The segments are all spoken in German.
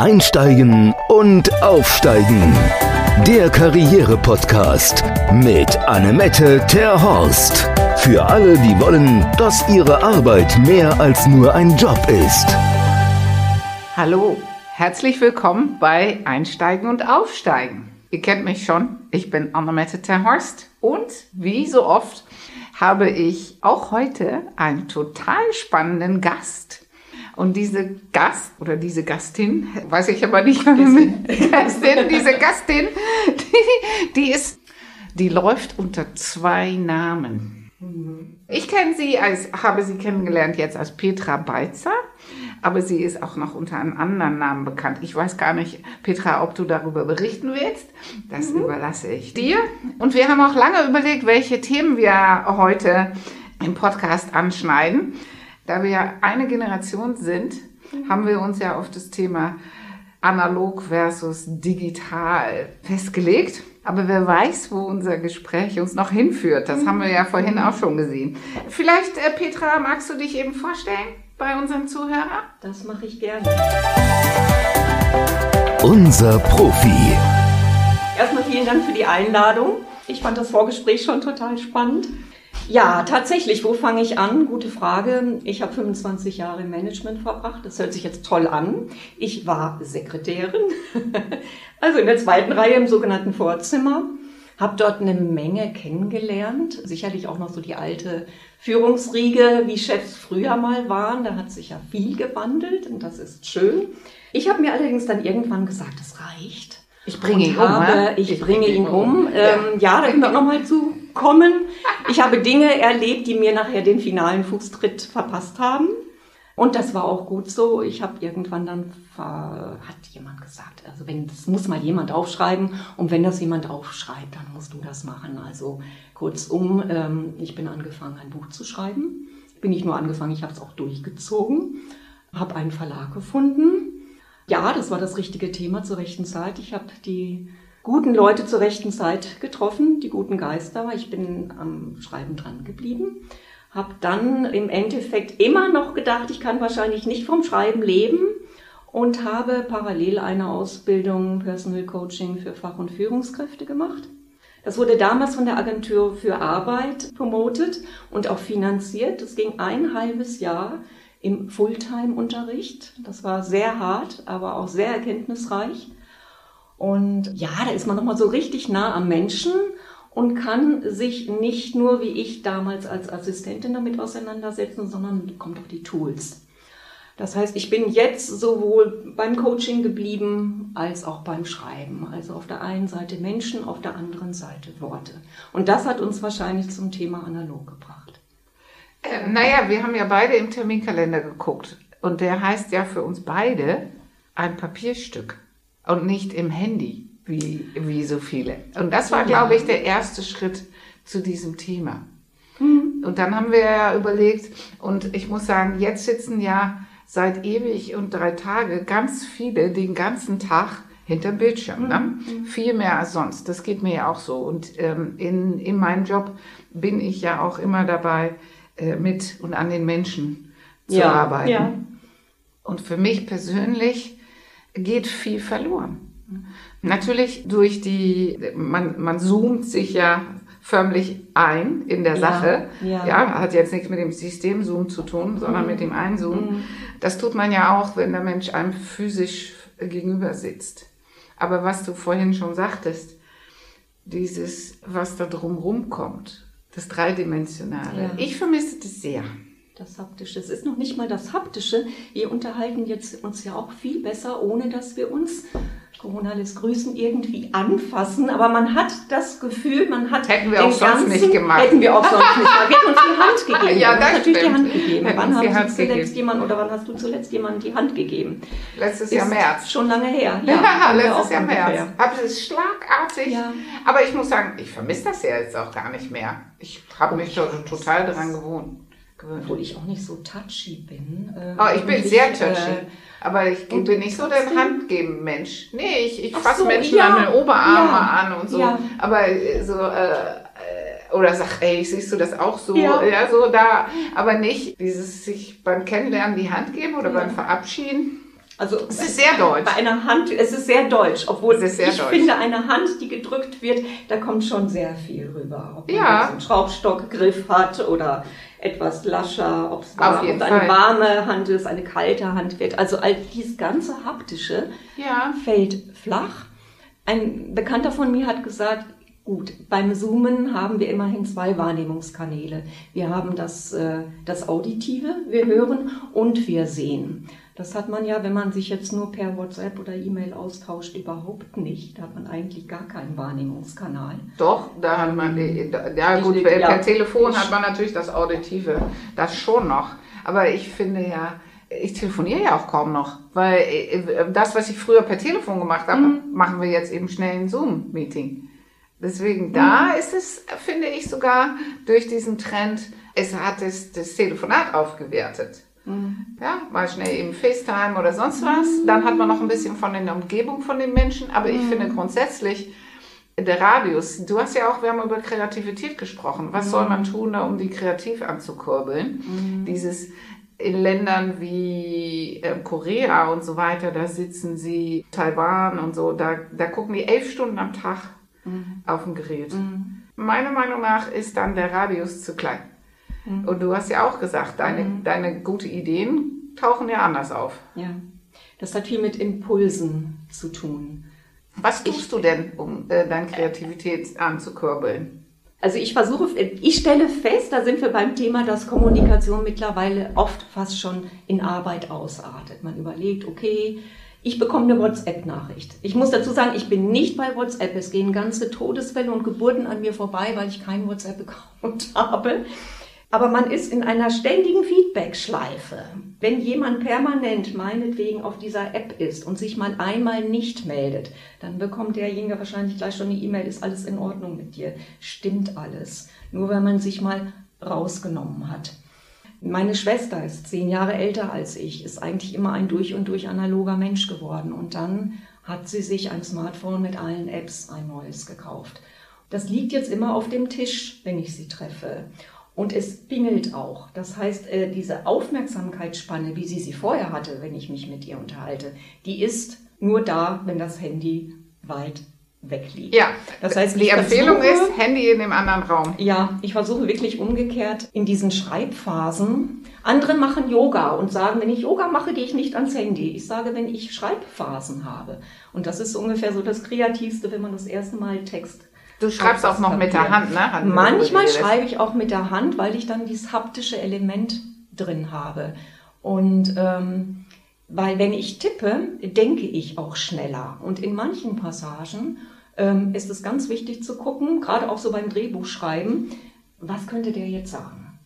Einsteigen und Aufsteigen. Der Karriere-Podcast mit Annemette Terhorst. Für alle, die wollen, dass ihre Arbeit mehr als nur ein Job ist. Hallo, herzlich willkommen bei Einsteigen und Aufsteigen. Ihr kennt mich schon, ich bin Annemette Terhorst und wie so oft habe ich auch heute einen total spannenden Gast. Und diese Gast oder diese Gastin, weiß ich aber nicht, Gastin, Gastin diese Gastin, die, die ist, die läuft unter zwei Namen. Ich kenne sie als, habe sie kennengelernt jetzt als Petra Beitzer, aber sie ist auch noch unter einem anderen Namen bekannt. Ich weiß gar nicht, Petra, ob du darüber berichten willst. Das mhm. überlasse ich dir. Und wir haben auch lange überlegt, welche Themen wir heute im Podcast anschneiden. Da wir eine Generation sind, haben wir uns ja auf das Thema analog versus digital festgelegt. Aber wer weiß, wo unser Gespräch uns noch hinführt. Das haben wir ja vorhin auch schon gesehen. Vielleicht, äh, Petra, magst du dich eben vorstellen bei unseren Zuhörern? Das mache ich gerne. Unser Profi. Erstmal vielen Dank für die Einladung. Ich fand das Vorgespräch schon total spannend. Ja, tatsächlich, wo fange ich an? Gute Frage. Ich habe 25 Jahre im Management verbracht. Das hört sich jetzt toll an. Ich war Sekretärin, also in der zweiten Reihe im sogenannten Vorzimmer. Habe dort eine Menge kennengelernt. Sicherlich auch noch so die alte Führungsriege, wie Chefs früher mal waren. Da hat sich ja viel gewandelt und das ist schön. Ich habe mir allerdings dann irgendwann gesagt, es reicht. Ich bringe ihn habe, um. Ne? Ich, ich, bringe ihn um. Ähm, ja. ja, da können wir nochmal zu kommen. Ich habe Dinge erlebt, die mir nachher den finalen Fußtritt verpasst haben. Und das war auch gut so. Ich habe irgendwann dann, hat jemand gesagt, also wenn, das muss mal jemand aufschreiben. Und wenn das jemand aufschreibt, dann musst du das machen. Also kurzum, ähm, ich bin angefangen, ein Buch zu schreiben. Bin nicht nur angefangen, ich habe es auch durchgezogen. Habe einen Verlag gefunden. Ja, das war das richtige Thema zur rechten Zeit. Ich habe die guten Leute zur rechten Zeit getroffen, die guten Geister. Ich bin am Schreiben dran geblieben. Habe dann im Endeffekt immer noch gedacht, ich kann wahrscheinlich nicht vom Schreiben leben und habe parallel eine Ausbildung Personal Coaching für Fach- und Führungskräfte gemacht. Das wurde damals von der Agentur für Arbeit promotet und auch finanziert. Das ging ein halbes Jahr im Fulltime-Unterricht. Das war sehr hart, aber auch sehr erkenntnisreich. Und ja, da ist man nochmal so richtig nah am Menschen und kann sich nicht nur wie ich damals als Assistentin damit auseinandersetzen, sondern kommt auf die Tools. Das heißt, ich bin jetzt sowohl beim Coaching geblieben als auch beim Schreiben. Also auf der einen Seite Menschen, auf der anderen Seite Worte. Und das hat uns wahrscheinlich zum Thema analog gebracht. Äh, naja, wir haben ja beide im Terminkalender geguckt. Und der heißt ja für uns beide ein Papierstück und nicht im Handy, wie, wie so viele. Und das war, glaube ich, der erste Schritt zu diesem Thema. Mhm. Und dann haben wir ja überlegt, und ich muss sagen, jetzt sitzen ja seit ewig und drei Tage ganz viele den ganzen Tag hinterm Bildschirm. Ne? Mhm. Viel mehr als sonst. Das geht mir ja auch so. Und ähm, in, in meinem Job bin ich ja auch immer dabei, äh, mit und an den Menschen zu ja, arbeiten. Ja. Und für mich persönlich geht viel verloren. Natürlich durch die, man, man zoomt sich ja förmlich ein in der Sache. Ja, ja. hat jetzt nichts mit dem Systemzoom zu tun, sondern mhm. mit dem Einzoomen. Mhm. Das tut man ja auch, wenn der Mensch einem physisch gegenüber sitzt. Aber was du vorhin schon sagtest, dieses, was da drumherum kommt, das Dreidimensionale. Ja. Ich vermisse das sehr das Haptische. Es ist noch nicht mal das Haptische. Wir unterhalten jetzt uns ja auch viel besser, ohne dass wir uns, Corona lässt grüßen, irgendwie anfassen. Aber man hat das Gefühl, man hat. Hätten wir auch sonst ganzen, nicht gemacht. Hätten wir auch sonst nicht gemacht. Wir hätten uns die Hand gegeben. Ja, das natürlich stimmt. die Hand gegeben. Hätten wann hast du zuletzt jemand oder wann hast du zuletzt jemandem die Hand gegeben? Letztes Jahr März. Schon lange her. Ja, ja letztes Jahr März. Aber es ist schlagartig. Ja. Aber ich muss sagen, ich vermisse das ja jetzt auch gar nicht mehr. Ich habe mich schon total daran gewohnt obwohl ich auch nicht so touchy bin. Äh, oh, ich bin sehr touchy. Äh, aber ich bin nicht so der Handgeben-Mensch. Nee, ich, ich fasse so, Menschen ja, an den Oberarme ja, an und so. Ja. Aber äh, so, äh, äh, oder sag, ey, siehst du das auch so? Ja. so da. Aber nicht dieses sich beim Kennenlernen die Hand geben oder beim Verabschieden. Also Es ist sehr deutsch. Bei einer Hand, es ist sehr deutsch, obwohl Es ist sehr ich deutsch. finde, eine Hand, die gedrückt wird, da kommt schon sehr viel rüber. Ob man Ja. einen Schraubstockgriff hat oder etwas lascher, ob es da- eine Fall. warme Hand ist, eine kalte Hand wird. Also all dieses ganze haptische Ja. fällt flach. Ein Bekannter von mir hat gesagt, gut, beim Zoomen haben wir immerhin zwei Wahrnehmungskanäle. Wir haben das, äh, das Auditive, wir hören und wir sehen. Das hat man ja, wenn man sich jetzt nur per WhatsApp oder E-Mail austauscht, überhaupt nicht. Da hat man eigentlich gar keinen Wahrnehmungskanal. Doch, da hat man, ja gut, per ja. Telefon hat man natürlich das Auditive, das schon noch. Aber ich finde ja, ich telefoniere ja auch kaum noch, weil äh, das, was ich früher per Telefon gemacht habe, Mhm. machen wir jetzt eben schnell ein Zoom-Meeting. Deswegen, Mhm. da ist es, finde ich sogar, durch diesen Trend, es hat es, das Telefonat aufgewertet. Mhm. Ja, mal schnell eben FaceTime oder sonst was. Dann hat man noch ein bisschen von der Umgebung von den Menschen. Aber ich finde grundsätzlich, der Radius, du hast ja auch, wir haben über Kreativität gesprochen. Was soll man tun, da, um die kreativ anzukurbeln? Dieses in Ländern wie äh, Korea und so weiter, da sitzen sie, Taiwan und so, da, da gucken die elf Stunden am Tag auf dem Gerät. Meiner Meinung nach ist dann der Radius zu klein. Und du hast ja auch gesagt, deine, deine gute Ideen tauchen ja anders auf. Ja, das hat viel mit Impulsen zu tun. Was tust du denn, um äh, deine Kreativität anzukurbeln? Also ich versuche, ich stelle fest, da sind wir beim Thema, dass Kommunikation mittlerweile oft fast schon in Arbeit ausartet. Man überlegt, okay, ich bekomme eine WhatsApp-Nachricht. Ich muss dazu sagen, ich bin nicht bei WhatsApp. Es gehen ganze Todesfälle und Geburten an mir vorbei, weil ich keinen WhatsApp-Account habe. Aber man ist in einer ständigen Feedback-Schleife. Wenn jemand permanent meinetwegen auf dieser App ist und sich mal einmal nicht meldet, dann bekommt derjenige wahrscheinlich gleich schon eine E-Mail, ist alles in Ordnung mit dir, stimmt alles. Nur wenn man sich mal rausgenommen hat. Meine Schwester ist zehn Jahre älter als ich, ist eigentlich immer ein durch und durch analoger Mensch geworden. Und dann hat sie sich ein Smartphone mit allen Apps ein neues gekauft. Das liegt jetzt immer auf dem Tisch, wenn ich sie treffe. Und es pingelt auch. Das heißt, äh, diese Aufmerksamkeitsspanne, wie sie sie vorher hatte, wenn ich mich mit ihr unterhalte, die ist nur da, wenn das Handy weit weg liegt. Ja, das heißt, die Empfehlung versuche- ist, Handy in dem anderen Raum. ja, ich versuche wirklich umgekehrt in diesen Schreibphasen. Andere machen Yoga und sagen, wenn ich Yoga mache, gehe ich nicht ans Handy. Ich sage, wenn ich Schreibphasen habe. Und das ist ungefähr so das Kreativste, wenn man das erste Mal Text. Du schreibst auch noch das mit der Papier. Hand, ne? Wir Manchmal schreibe ich auch mit der Hand, weil ich dann dieses haptische Element drin habe. Und ähm, weil wenn ich tippe, denke ich auch schneller. Und in manchen Passagen ähm, ist es ganz wichtig zu gucken, gerade auch so beim Drehbuchschreiben, was könnte der jetzt sagen?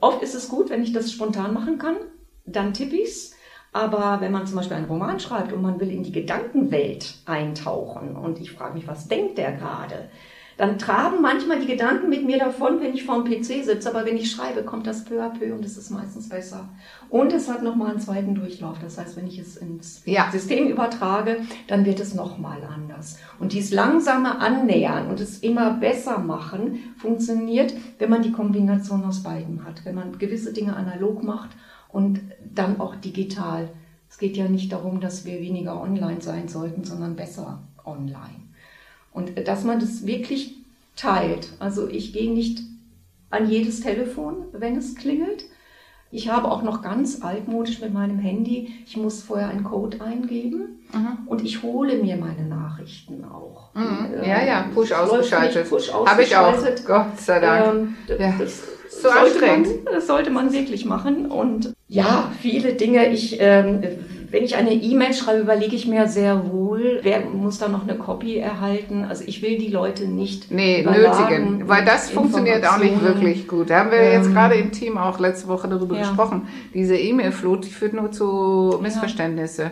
Oft ist es gut, wenn ich das spontan machen kann, dann tippe ich's. Aber wenn man zum Beispiel einen Roman schreibt und man will in die Gedankenwelt eintauchen und ich frage mich, was denkt der gerade? Dann traben manchmal die Gedanken mit mir davon, wenn ich vorm PC sitze, aber wenn ich schreibe, kommt das peu à peu und es ist meistens besser. Und es hat nochmal einen zweiten Durchlauf. Das heißt, wenn ich es ins Ja. System übertrage, dann wird es nochmal anders. Und dieses langsame Annähern und es immer besser machen funktioniert, wenn man die Kombination aus beiden hat. Wenn man gewisse Dinge analog macht und dann auch digital. Es geht ja nicht darum, dass wir weniger online sein sollten, sondern besser online. Und dass man das wirklich teilt. Also ich gehe nicht an jedes Telefon, wenn es klingelt. Ich habe auch noch ganz altmodisch mit meinem Handy, ich muss vorher einen Code eingeben und ich hole mir meine Nachrichten auch. Mhm. Äh, Ja, ja, Push ausgeschaltet. Push Habe ich auch. Gott sei Dank. Ähm, Ja. das, So sollte anstrengend. Man, das sollte man wirklich machen. Und ja, viele Dinge. Ich, ähm, wenn ich eine E-Mail schreibe, überlege ich mir sehr wohl, wer muss da noch eine Copy erhalten. Also ich will die Leute nicht Nee, nötigen, weil das funktioniert auch nicht wirklich gut. Da haben wir jetzt Ähm, gerade im Team auch letzte Woche darüber ja. gesprochen. Diese E-Mail-Flut, die führt nur zu Missverständnisse.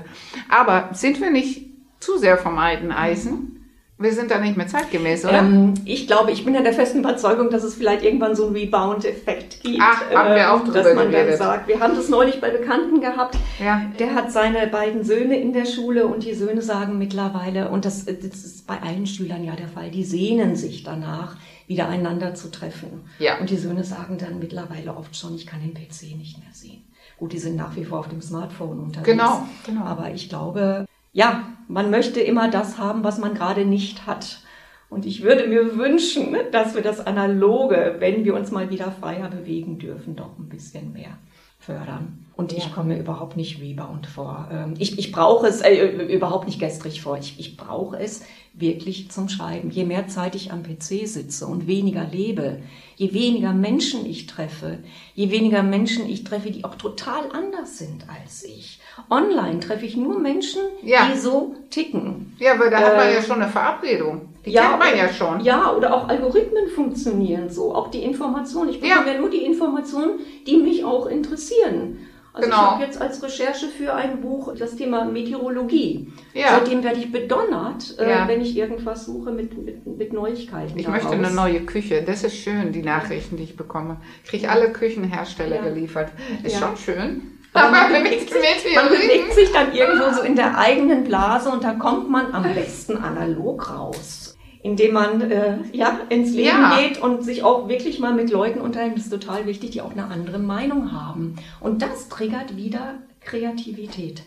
Aber sind wir nicht zu sehr vom alten Eisen? Wir sind da nicht mehr zeitgemäß, oder? Ähm, ich glaube, ich bin ja der festen Überzeugung, dass es vielleicht irgendwann so einen Rebound-Effekt gibt. Ach, haben wir auch ähm, drüber dass man dann sagt, wir haben das neulich bei Bekannten gehabt. Ja. Der hat seine beiden Söhne in der Schule und die Söhne sagen mittlerweile, und das, das ist bei allen Schülern ja der Fall, die sehnen sich danach, wieder einander zu treffen. Ja. Und die Söhne sagen dann mittlerweile oft schon, ich kann den PC nicht mehr sehen. Gut, die sind nach wie vor auf dem Smartphone unterwegs. Genau, genau. Aber ich glaube, ja, man möchte immer das haben, was man gerade nicht hat. Und ich würde mir wünschen, dass wir das Analoge, wenn wir uns mal wieder freier bewegen dürfen, doch ein bisschen mehr fördern. Und ich komme überhaupt nicht rebound vor. Ähm, Ich, ich brauche es äh, überhaupt nicht gestrig vor. Ich, ich brauche es wirklich zum Schreiben. Je mehr Zeit ich am PC sitze und weniger lebe, je weniger Menschen ich treffe, je weniger Menschen ich treffe, die auch total anders sind als ich. Online treffe ich nur Menschen, Ja. die so ticken. Ja, aber da hat man Äh, ja schon eine Verabredung. Die kennt man ja schon. Ja, oder auch Algorithmen funktionieren so. Auch die Informationen. Ich bekomme Ja. ja. nur die Informationen, die mich auch interessieren. Also Genau. ich habe jetzt als Recherche für ein Buch das Thema Meteorologie. Ja. Seitdem werde ich bedonnert, äh, Ja. wenn ich irgendwas suche mit, mit, mit Neuigkeiten. Ich daraus. möchte eine neue Küche. Das ist schön, die Nachrichten, die ich bekomme. Kriege alle Küchenhersteller Ja. geliefert. Ist Ja. schon schön. Aber man, mit bewegt sich, man bewegt sich dann irgendwo so in der eigenen Blase und da kommt man am besten analog raus. Indem man äh, ja, ins Leben Ja. geht und sich auch wirklich mal mit Leuten unterhält. Das ist total wichtig, die auch eine andere Meinung haben. Und das triggert wieder Kreativität.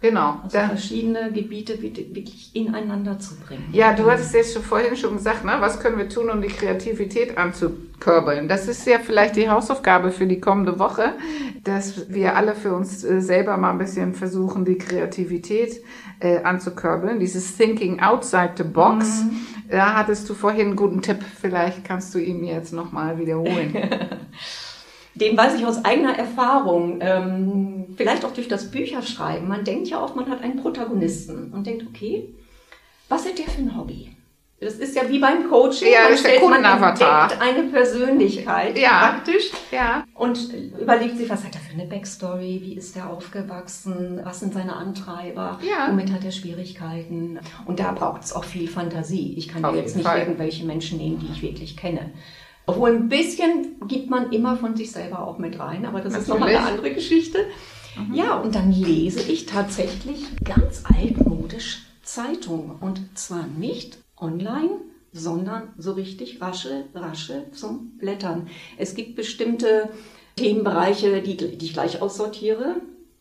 Genau. Also Da, verschiedene Gebiete wirklich ineinander zu bringen. ja, du hattest jetzt schon vorhin schon gesagt, ne? was können wir tun, um die Kreativität anzukurbeln? Das ist ja vielleicht die Hausaufgabe für die kommende Woche, dass wir alle für uns äh, selber mal ein bisschen versuchen, die Kreativität äh, anzukurbeln. Dieses Thinking outside the box. Da hattest du vorhin einen guten Tipp. Vielleicht kannst du ihn mir jetzt nochmal wiederholen. Den weiß ich aus eigener Erfahrung, ähm, vielleicht auch durch das Bücherschreiben. Man denkt ja oft, man hat einen Protagonisten und denkt, okay, was hat der für ein Hobby? Das ist ja wie beim Coaching. Ja, man das ist der man Kundenavatar. entdeckt eine Persönlichkeit Ja. praktisch ja. und überlegt sich, was hat er für eine Backstory, wie ist er aufgewachsen, was sind seine Antreiber, Ja. womit hat er Schwierigkeiten. Und da braucht es auch viel Fantasie. Ich kann Auf jetzt nicht Fall. irgendwelche Menschen nehmen, die ich wirklich kenne. Obwohl ein bisschen gibt man immer von sich selber auch mit rein, aber das ist nochmal eine Natürlich. andere Geschichte. Ja, und dann lese ich tatsächlich ganz altmodisch Zeitung. Und zwar nicht online, sondern so richtig rasche, rasche zum Blättern. Es gibt bestimmte Themenbereiche, die, die ich gleich aussortiere.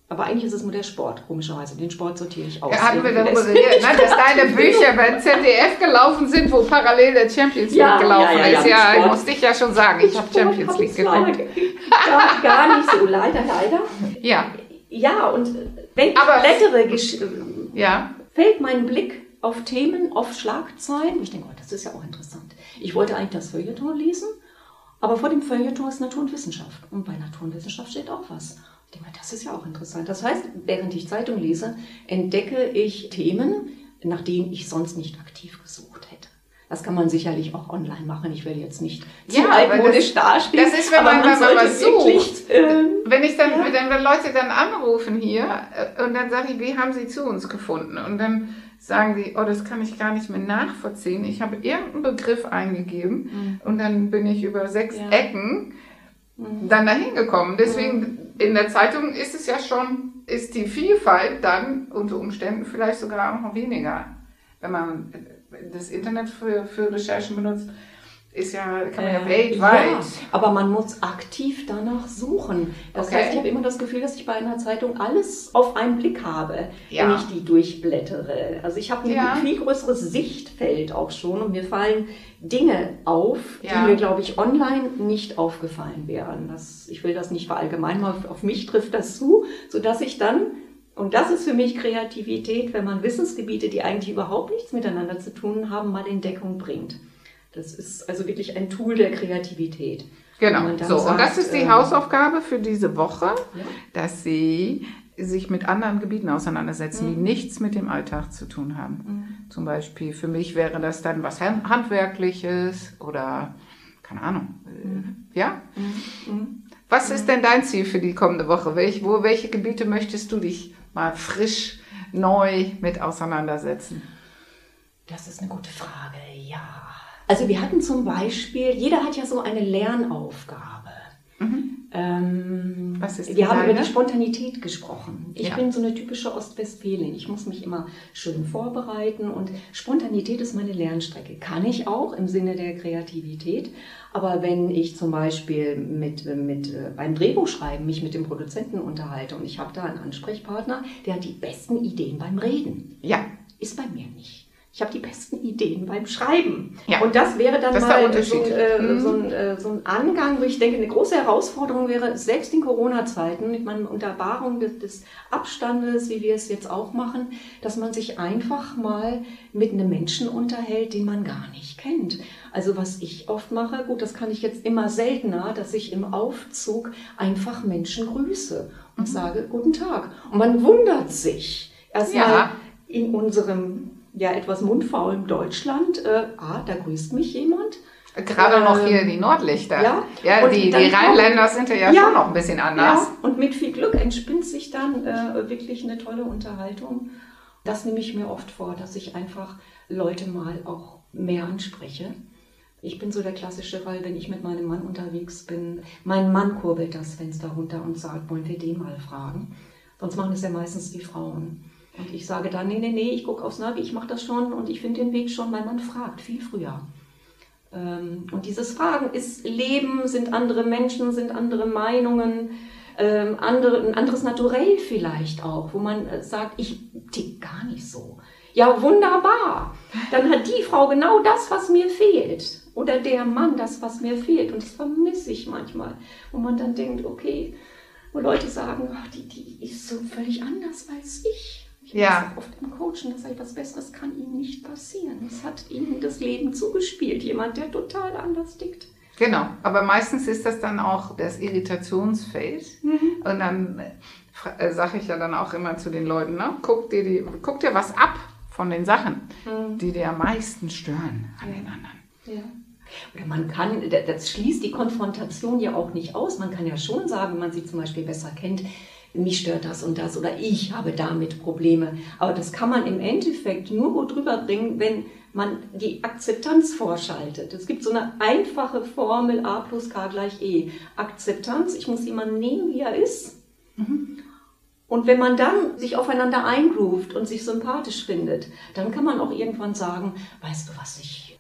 Aber eigentlich ist es nur der Sport, komischerweise. Den Sport sortiere ich aus. Ja, hatten wir darüber geredet, ne, dass deine Bücher bei ZDF gelaufen sind, wo parallel der Champions League Ja, gelaufen ja, ja, ist. Ja, Sport. musste ich ja schon sagen. Ich habe Champions hab League ich geguckt. ge- Gar, gar nicht so, leider, leider. Ja, Ja, und wenn ich Aber- blättere, ja. fällt mein Blick auf Themen, auf Schlagzeilen. Ich denke, oh, das ist ja auch interessant. Ich wollte eigentlich das Feuilleton lesen, aber vor dem Feuilleton ist Natur und Wissenschaft. Und bei Natur und Wissenschaft steht auch was. Ich denke, das ist ja auch interessant. Das heißt, während ich Zeitung lese, entdecke ich Themen, nach denen ich sonst nicht aktiv gesucht hätte. Das kann man sicherlich auch online machen. Ich will jetzt nicht zu Ja, altmodisch dastehen. das ist, wenn man- man sollte was sucht. ähm, Wenn ich dann, Ja. wenn wir Leute dann anrufen hier äh, und dann sage ich, wie haben sie zu uns gefunden? Und dann sagen die, oh, das kann ich gar nicht mehr nachvollziehen. Ich habe irgendeinen Begriff eingegeben und dann bin ich über sechs Ja. Ecken dann dahin gekommen. Deswegen in der Zeitung ist es ja schon, ist die Vielfalt dann unter Umständen vielleicht sogar auch noch weniger. Wenn man das Internet für, für Recherchen benutzt, ist ja, kann man ja Äh, weltweit. Ja, aber man muss aktiv danach suchen. Das Okay. heißt, ich habe immer das Gefühl, dass ich bei einer Zeitung alles auf einen Blick habe, Ja. wenn ich die durchblättere. Also ich habe ein Ja. viel größeres Sichtfeld auch schon und mir fallen Dinge auf, die mir, glaube ich, online nicht aufgefallen wären. Das, ich will das nicht verallgemeinern, aber auf, auf mich trifft das zu, sodass ich dann und das ist für mich Kreativität, wenn man Wissensgebiete, die eigentlich überhaupt nichts miteinander zu tun haben, mal in Deckung bringt. Das ist also wirklich ein Tool der Kreativität. Genau. Dann So, und sagt, das ist die ähm, Hausaufgabe für diese Woche, Ja. dass Sie sich mit anderen Gebieten auseinandersetzen, Mhm. die nichts mit dem Alltag zu tun haben. Zum Beispiel für mich wäre das dann was Han- Handwerkliches oder keine Ahnung. äh, Ja? Mhm. Was ist denn dein Ziel für die kommende Woche? Welch, wo, welche Gebiete möchtest du dich mal frisch, neu mit auseinandersetzen? Das ist eine gute Frage, ja. Also wir hatten zum Beispiel, jeder hat ja so eine Lernaufgabe. Ähm, Was ist wir haben über die Spontanität gesprochen. Ich Ja. bin so eine typische Ostwestfälin. Ich muss mich immer schön vorbereiten und Spontanität ist meine Lernstrecke. Kann ich auch im Sinne der Kreativität. Aber wenn ich zum Beispiel mit, mit, äh, beim Drehbuchschreiben mich mit dem Produzenten unterhalte und ich habe da einen Ansprechpartner, der hat die besten Ideen beim Reden. Ja, Ist bei mir nicht. Ich habe die besten Ideen beim Schreiben. Ja. Und das wäre dann Das mal Unterschied. so, äh, Mhm. so, ein, äh, so ein Angang, wo ich denke, eine große Herausforderung wäre, selbst in Corona-Zeiten, ich meine, unter Wahrung des, des Abstandes, wie wir es jetzt auch machen, dass man sich einfach mal mit einem Menschen unterhält, den man gar nicht kennt. Also was ich oft mache, gut, das kann ich jetzt immer seltener, dass ich im Aufzug einfach Menschen grüße Mhm. und sage, guten Tag. Und man wundert sich. Erstmal Ja. in unserem ja etwas mundfaulen Deutschland, äh, ah, da grüßt mich jemand. gerade noch hier Ähm, die Nordlichter. ja. ja die, die Rheinländer sind ja, Ja. schon noch ein bisschen anders. Ja, und mit viel Glück entspinnt sich dann äh, wirklich eine tolle Unterhaltung. Das nehme ich mir oft vor, dass ich einfach Leute mal auch mehr anspreche. Ich bin so der klassische Fall, wenn ich mit meinem Mann unterwegs bin. Mein Mann kurbelt das Fenster runter und sagt, wollen wir den mal fragen? Sonst machen es ja meistens die Frauen. Und ich sage dann, nee, nee, nee, ich gucke aufs Navi, ich mache das schon und ich finde den Weg schon. Mein Mann fragt viel früher. Ähm, Und dieses Fragen ist Leben, sind andere Menschen, sind andere Meinungen, ähm, andere, ein anderes Naturell vielleicht auch, wo man äh, sagt, ich tick gar nicht so. Ja, wunderbar. Dann hat die Frau genau das, was mir fehlt. Oder der Mann das, was mir fehlt. Und das vermisse ich manchmal. Wo man dann denkt, okay, wo Leute sagen, ach, die, die ist so völlig anders als ich. Ich Ja. oft im Coaching, dass etwas Besseres kann ihnen nicht passieren. Es hat ihnen das Leben zugespielt. Jemand, der total anders tickt. Genau, aber meistens ist das dann auch das Irritationsfeld. Und dann äh, sage ich ja dann auch immer zu den Leuten, ne, guck, dir die, guck dir was ab von den Sachen, die dir am meisten stören an den anderen. Ja. Oder man kann, das schließt die Konfrontation ja auch nicht aus. Man kann ja schon sagen, wenn man sie zum Beispiel besser kennt, mich stört das und das oder ich habe damit Probleme. Aber das kann man im Endeffekt nur gut rüberbringen, wenn man die Akzeptanz vorschaltet. Es gibt so eine einfache Formel A plus K gleich E. Akzeptanz, ich muss jemanden nehmen, wie er ist. Und wenn man dann sich aufeinander eingroovt und sich sympathisch findet, dann kann man auch irgendwann sagen, weißt du was, ich,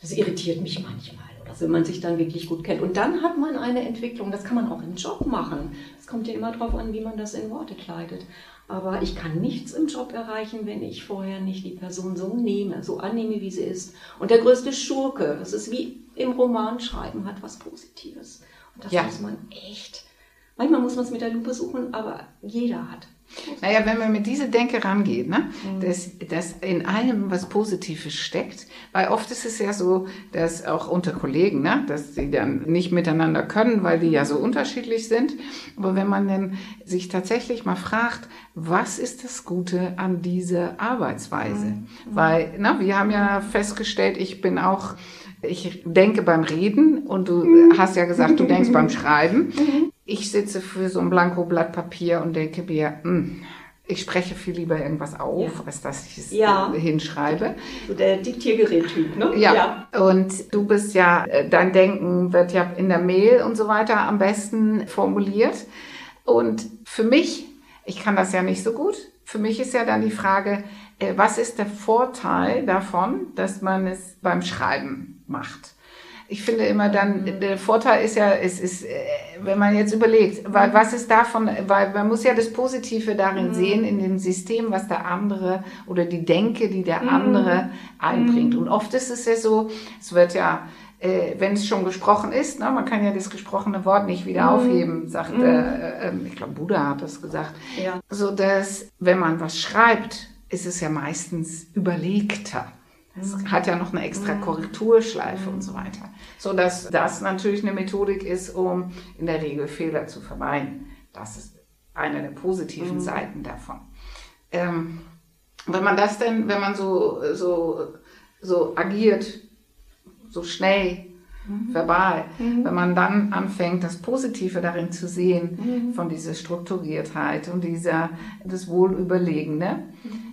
das irritiert mich manchmal. Oder so, wenn man sich dann wirklich gut kennt. Und dann hat man eine Entwicklung, das kann man auch im Job machen. Es kommt ja immer darauf an, wie man das in Worte kleidet. Aber ich kann nichts im Job erreichen, wenn ich vorher nicht die Person so nehme, so annehme, wie sie ist. Und der größte Schurke, das ist wie im Roman schreiben, hat was Positives. Und das Ja. muss man echt, manchmal muss man es mit der Lupe suchen, aber jeder hat. Naja, wenn man mit dieser Denke rangeht, ne, dass, dass in allem was Positives steckt, weil oft ist es ja so, dass auch unter Kollegen, ne, dass die dann nicht miteinander können, weil die ja so unterschiedlich sind. Aber wenn man dann sich tatsächlich mal fragt, was ist das Gute an dieser Arbeitsweise? Weil, ne, wir haben ja festgestellt, ich bin auch ich denke beim Reden und du hast ja gesagt, du denkst beim Schreiben. Ich sitze für so ein Blankoblatt Papier und denke mir, hm, ich spreche viel lieber irgendwas auf, Ja. als dass ich es Ja. hinschreibe. So der Diktiergerät-Typ, ne? Ja. und du bist ja, äh, dein Denken wird ja in der Mail und so weiter am besten formuliert. Und für mich, ich kann das ja nicht so gut, für mich ist ja dann die Frage, äh, was ist der Vorteil davon, dass man es beim Schreiben macht? Ich finde immer dann, der Vorteil ist ja, es ist, äh, wenn man jetzt überlegt, weil, was ist davon, weil man muss ja das Positive darin sehen, in dem System, was der andere oder die Denke, die der andere einbringt. Und oft ist es ja so, es wird ja, äh, wenn es schon gesprochen ist, ne, man kann ja das gesprochene Wort nicht wieder aufheben, sagt, äh, äh, ich glaube, Buddha hat das gesagt. Ja. So dass, wenn man was schreibt, ist es ja meistens überlegter. Es hat ja noch eine extra Korrekturschleife und so weiter. So dass das natürlich eine Methodik ist, um in der Regel Fehler zu vermeiden. Das ist eine der positiven Seiten davon. Ähm, wenn man das denn, wenn man so, so, so agiert, so schnell, verbal, wenn man dann anfängt, das Positive darin zu sehen, von dieser Strukturiertheit und dieser, das Wohlüberlegene,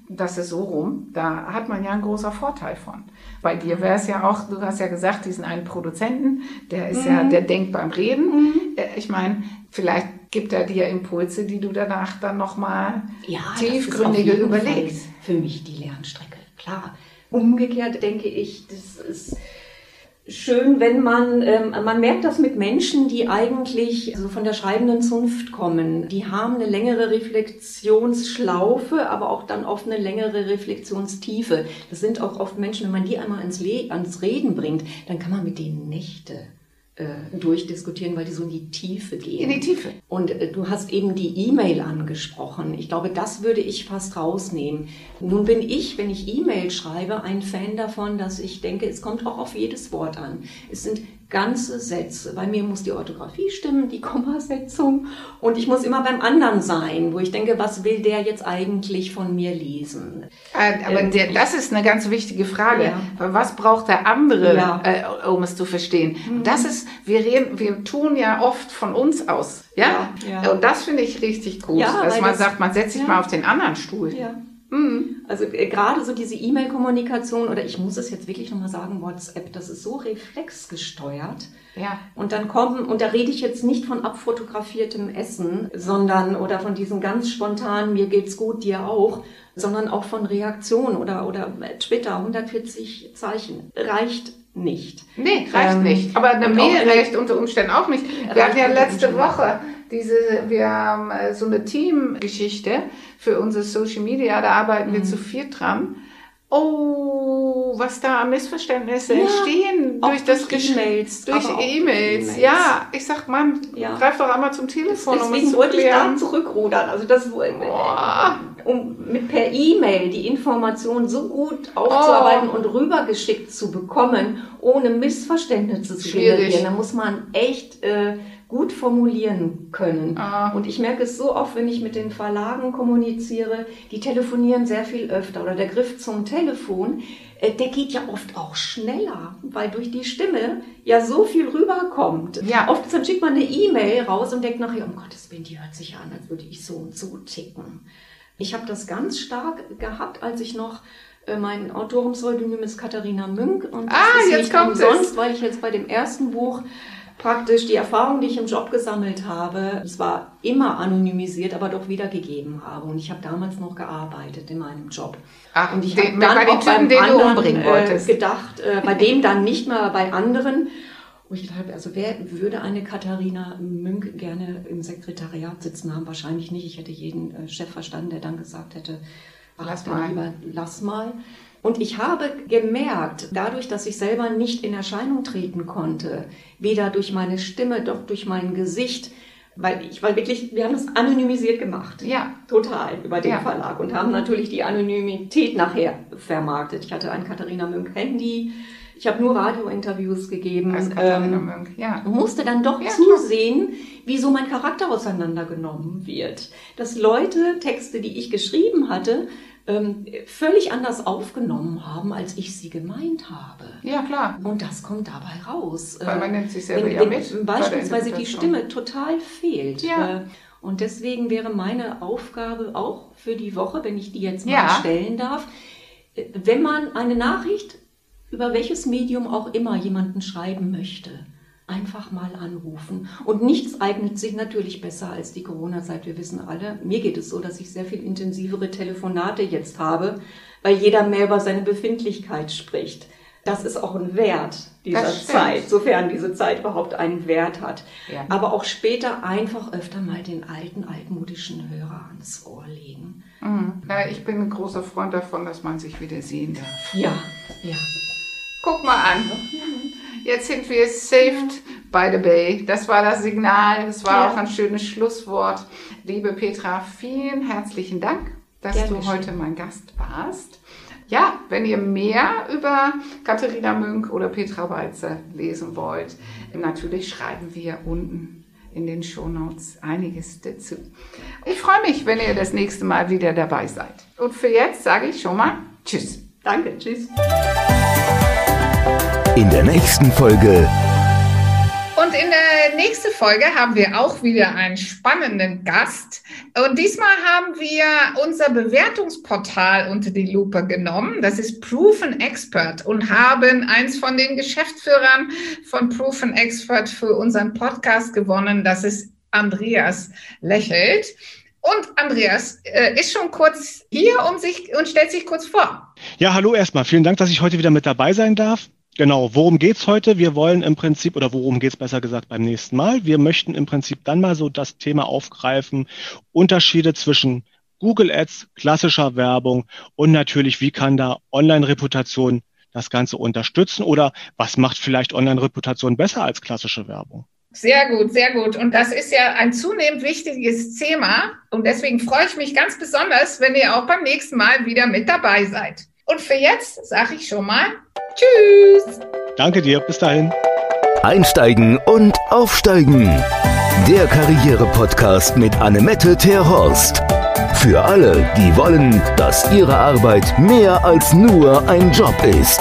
das ist so rum, da hat man ja einen großer Vorteil von. Bei dir wäre es ja auch, du hast ja gesagt, diesen einen Produzenten, der ist ja, der denkt beim Reden, Äh, Ich meine, vielleicht gibt er dir Impulse, die du danach dann nochmal Ja, tiefgründige überlegst. Fall Für mich die Lernstrecke, klar. Umgekehrt denke ich, das ist schön, wenn man, ähm, man merkt das mit Menschen, die eigentlich so von der schreibenden Zunft kommen. Die haben eine längere Reflexionsschlaufe, aber auch dann oft eine längere Reflexionstiefe. Das sind auch oft Menschen, wenn man die einmal ans, Le ans Reden bringt, dann kann man mit denen Nächte durchdiskutieren, weil die so in die Tiefe gehen. In die Tiefe. Und äh, du hast eben die E-Mail angesprochen. Ich glaube, das würde ich fast rausnehmen. Nun bin ich, wenn ich E-Mail schreibe, ein Fan davon, dass ich denke, es kommt auch auf jedes Wort an. Es sind ganze Sätze. Bei mir muss die Orthographie stimmen, die Kommasetzung. Und ich muss immer beim anderen sein, wo ich denke, was will der jetzt eigentlich von mir lesen? Äh, Aber Ähm, der, das ist eine ganz wichtige Frage. Ja. Was braucht der andere, Ja. äh, um es zu verstehen? Und Das ist, wir reden, wir tun ja oft von uns aus. Ja. Ja. Und das finde ich richtig gut, dass man das- sagt, man setzt sich mal auf den anderen Stuhl. Ja. Mhm. Also äh, gerade so diese E-Mail-Kommunikation oder ich muss es jetzt wirklich nochmal sagen, WhatsApp, das ist so reflexgesteuert. Ja. Und dann kommen, und da rede ich jetzt nicht von abfotografiertem Essen, sondern oder von diesem ganz spontanen, mir geht's gut, dir auch, sondern auch von Reaktion oder, oder Twitter, 140 Zeichen. Reicht nicht. Nee, reicht Ähm, nicht. Aber eine Mail reicht unter Umständen auch nicht. Wir hatten ja letzte Woche diese, wir haben äh, so eine Teamgeschichte für unsere Social Media, da arbeiten Mhm. wir zu viert dran. Oh, was da Missverständnisse Ja, entstehen durch das durch Gesch- E-Mails, Durch E-Mails. E-Mails. Ja, ich sag, Mann, Ja. greif doch einmal zum Telefon, um es Deswegen zu wollte ich da klären. zurückrudern. Also das, Boah. um mit per E-Mail die Information so gut aufzuarbeiten und rübergeschickt zu bekommen, ohne Missverständnisse zu Schwierig. generieren. Da muss man echt äh, gut formulieren können. Ah. Und ich merke es so oft, wenn ich mit den Verlagen kommuniziere, die telefonieren sehr viel öfter. Oder der Griff zum Telefon, äh, der geht ja oft auch schneller, weil durch die Stimme ja so viel rüberkommt. Ja. Oft dann schickt man eine E-Mail raus und denkt nachher, um Gottes Willen, die hört sich ja an, als würde ich so und so ticken. Ich habe das ganz stark gehabt, als ich noch äh, mein Autorumspseudonym ist Katharina Münk und das Ah, ist jetzt nicht kommt es. umsonst, weil ich jetzt bei dem ersten Buch praktisch die Erfahrung, die ich im Job gesammelt habe, es war immer anonymisiert, aber doch wiedergegeben habe. Und ich habe damals noch gearbeitet in meinem Job. Ach, und ich habe dann bei den auch Typen, beim anderen, umbringen äh, wolltest. gedacht, äh, bei dem dann nicht mehr, bei anderen. Wo ich gedacht habe, also wer würde eine Katharina Münk gerne im Sekretariat sitzen haben? Wahrscheinlich nicht. Ich hätte jeden äh, Chef verstanden, der dann gesagt hätte, Lass mal. lieber lass mal. Und ich habe gemerkt, dadurch, dass ich selber nicht in Erscheinung treten konnte, weder durch meine Stimme, doch durch mein Gesicht, weil ich, weil wirklich, wir haben das anonymisiert gemacht. Ja. Total über den Ja. Verlag und haben natürlich die Anonymität nachher vermarktet. Ich hatte ein Katharina Münk Handy, ich habe nur Radiointerviews gegeben. Als Katharina ähm, Münk, ja. musste dann doch Ja, zusehen, wie so mein Charakter auseinandergenommen wird. Dass Leute Texte, die ich geschrieben hatte, ähm, völlig anders aufgenommen haben, als ich sie gemeint habe. Ja, klar. Und das kommt dabei raus. Weil man Äh, nimmt sich selber wenn, ja mit beispielsweise die. Stimme total fehlt. Ja. Äh, Und deswegen wäre meine Aufgabe auch für die Woche, wenn ich die jetzt mal Ja. stellen darf, äh, wenn man eine Nachricht über welches Medium auch immer jemanden schreiben möchte, einfach mal anrufen. Und nichts eignet sich natürlich besser als die Corona-Zeit. Wir wissen alle, mir geht es so, dass ich sehr viel intensivere Telefonate jetzt habe, weil jeder mehr über seine Befindlichkeit spricht. Das ist auch ein Wert dieser. Zeit, sofern diese Zeit überhaupt einen Wert hat. Ja. Aber auch später einfach öfter mal den alten, altmodischen Hörer ans Ohr legen. Mhm. Na, ich bin ein großer Freund davon, dass man sich wieder sehen darf. Ja, ja. Guck mal an. Jetzt sind wir saved by the Bay. Das war das Signal. Das war Ja. auch ein schönes Schlusswort. Liebe Petra, vielen herzlichen Dank, dass Gern du geschehen. heute mein Gast warst. Ja, wenn ihr mehr über Katharina Münk oder Petra Walzer lesen wollt, natürlich schreiben wir unten in den Shownotes einiges dazu. Ich freue mich, wenn ihr das nächste Mal wieder dabei seid. Und für jetzt sage ich schon mal Tschüss. Danke, tschüss. In der nächsten Folge Und in der nächste Folge haben wir auch wieder einen spannenden Gast. Und diesmal haben wir unser Bewertungsportal unter die Lupe genommen. Das ist Proven Expert und haben eins von den Geschäftsführern von Proven Expert für unseren Podcast gewonnen. Das ist Andreas Lächelt. Und Andreas äh, ist schon kurz hier um sich und stellt sich kurz vor. Ja, hallo erstmal. Vielen Dank, dass ich heute wieder mit dabei sein darf. Genau, worum geht's heute? Wir wollen im Prinzip, oder worum geht's besser gesagt beim nächsten Mal? Wir möchten im Prinzip dann mal so das Thema aufgreifen, Unterschiede zwischen Google Ads, klassischer Werbung und natürlich, wie kann da Online-Reputation das Ganze unterstützen oder was macht vielleicht Online-Reputation besser als klassische Werbung? Sehr gut, sehr gut. Und das ist ja ein zunehmend wichtiges Thema. Und deswegen freue ich mich ganz besonders, wenn ihr auch beim nächsten Mal wieder mit dabei seid. Und für jetzt sage ich schon mal Tschüss. Danke dir, bis dahin. Einsteigen und aufsteigen. Der Karriere-Podcast mit Annemette Terhorst. Für alle, die wollen, dass ihre Arbeit mehr als nur ein Job ist.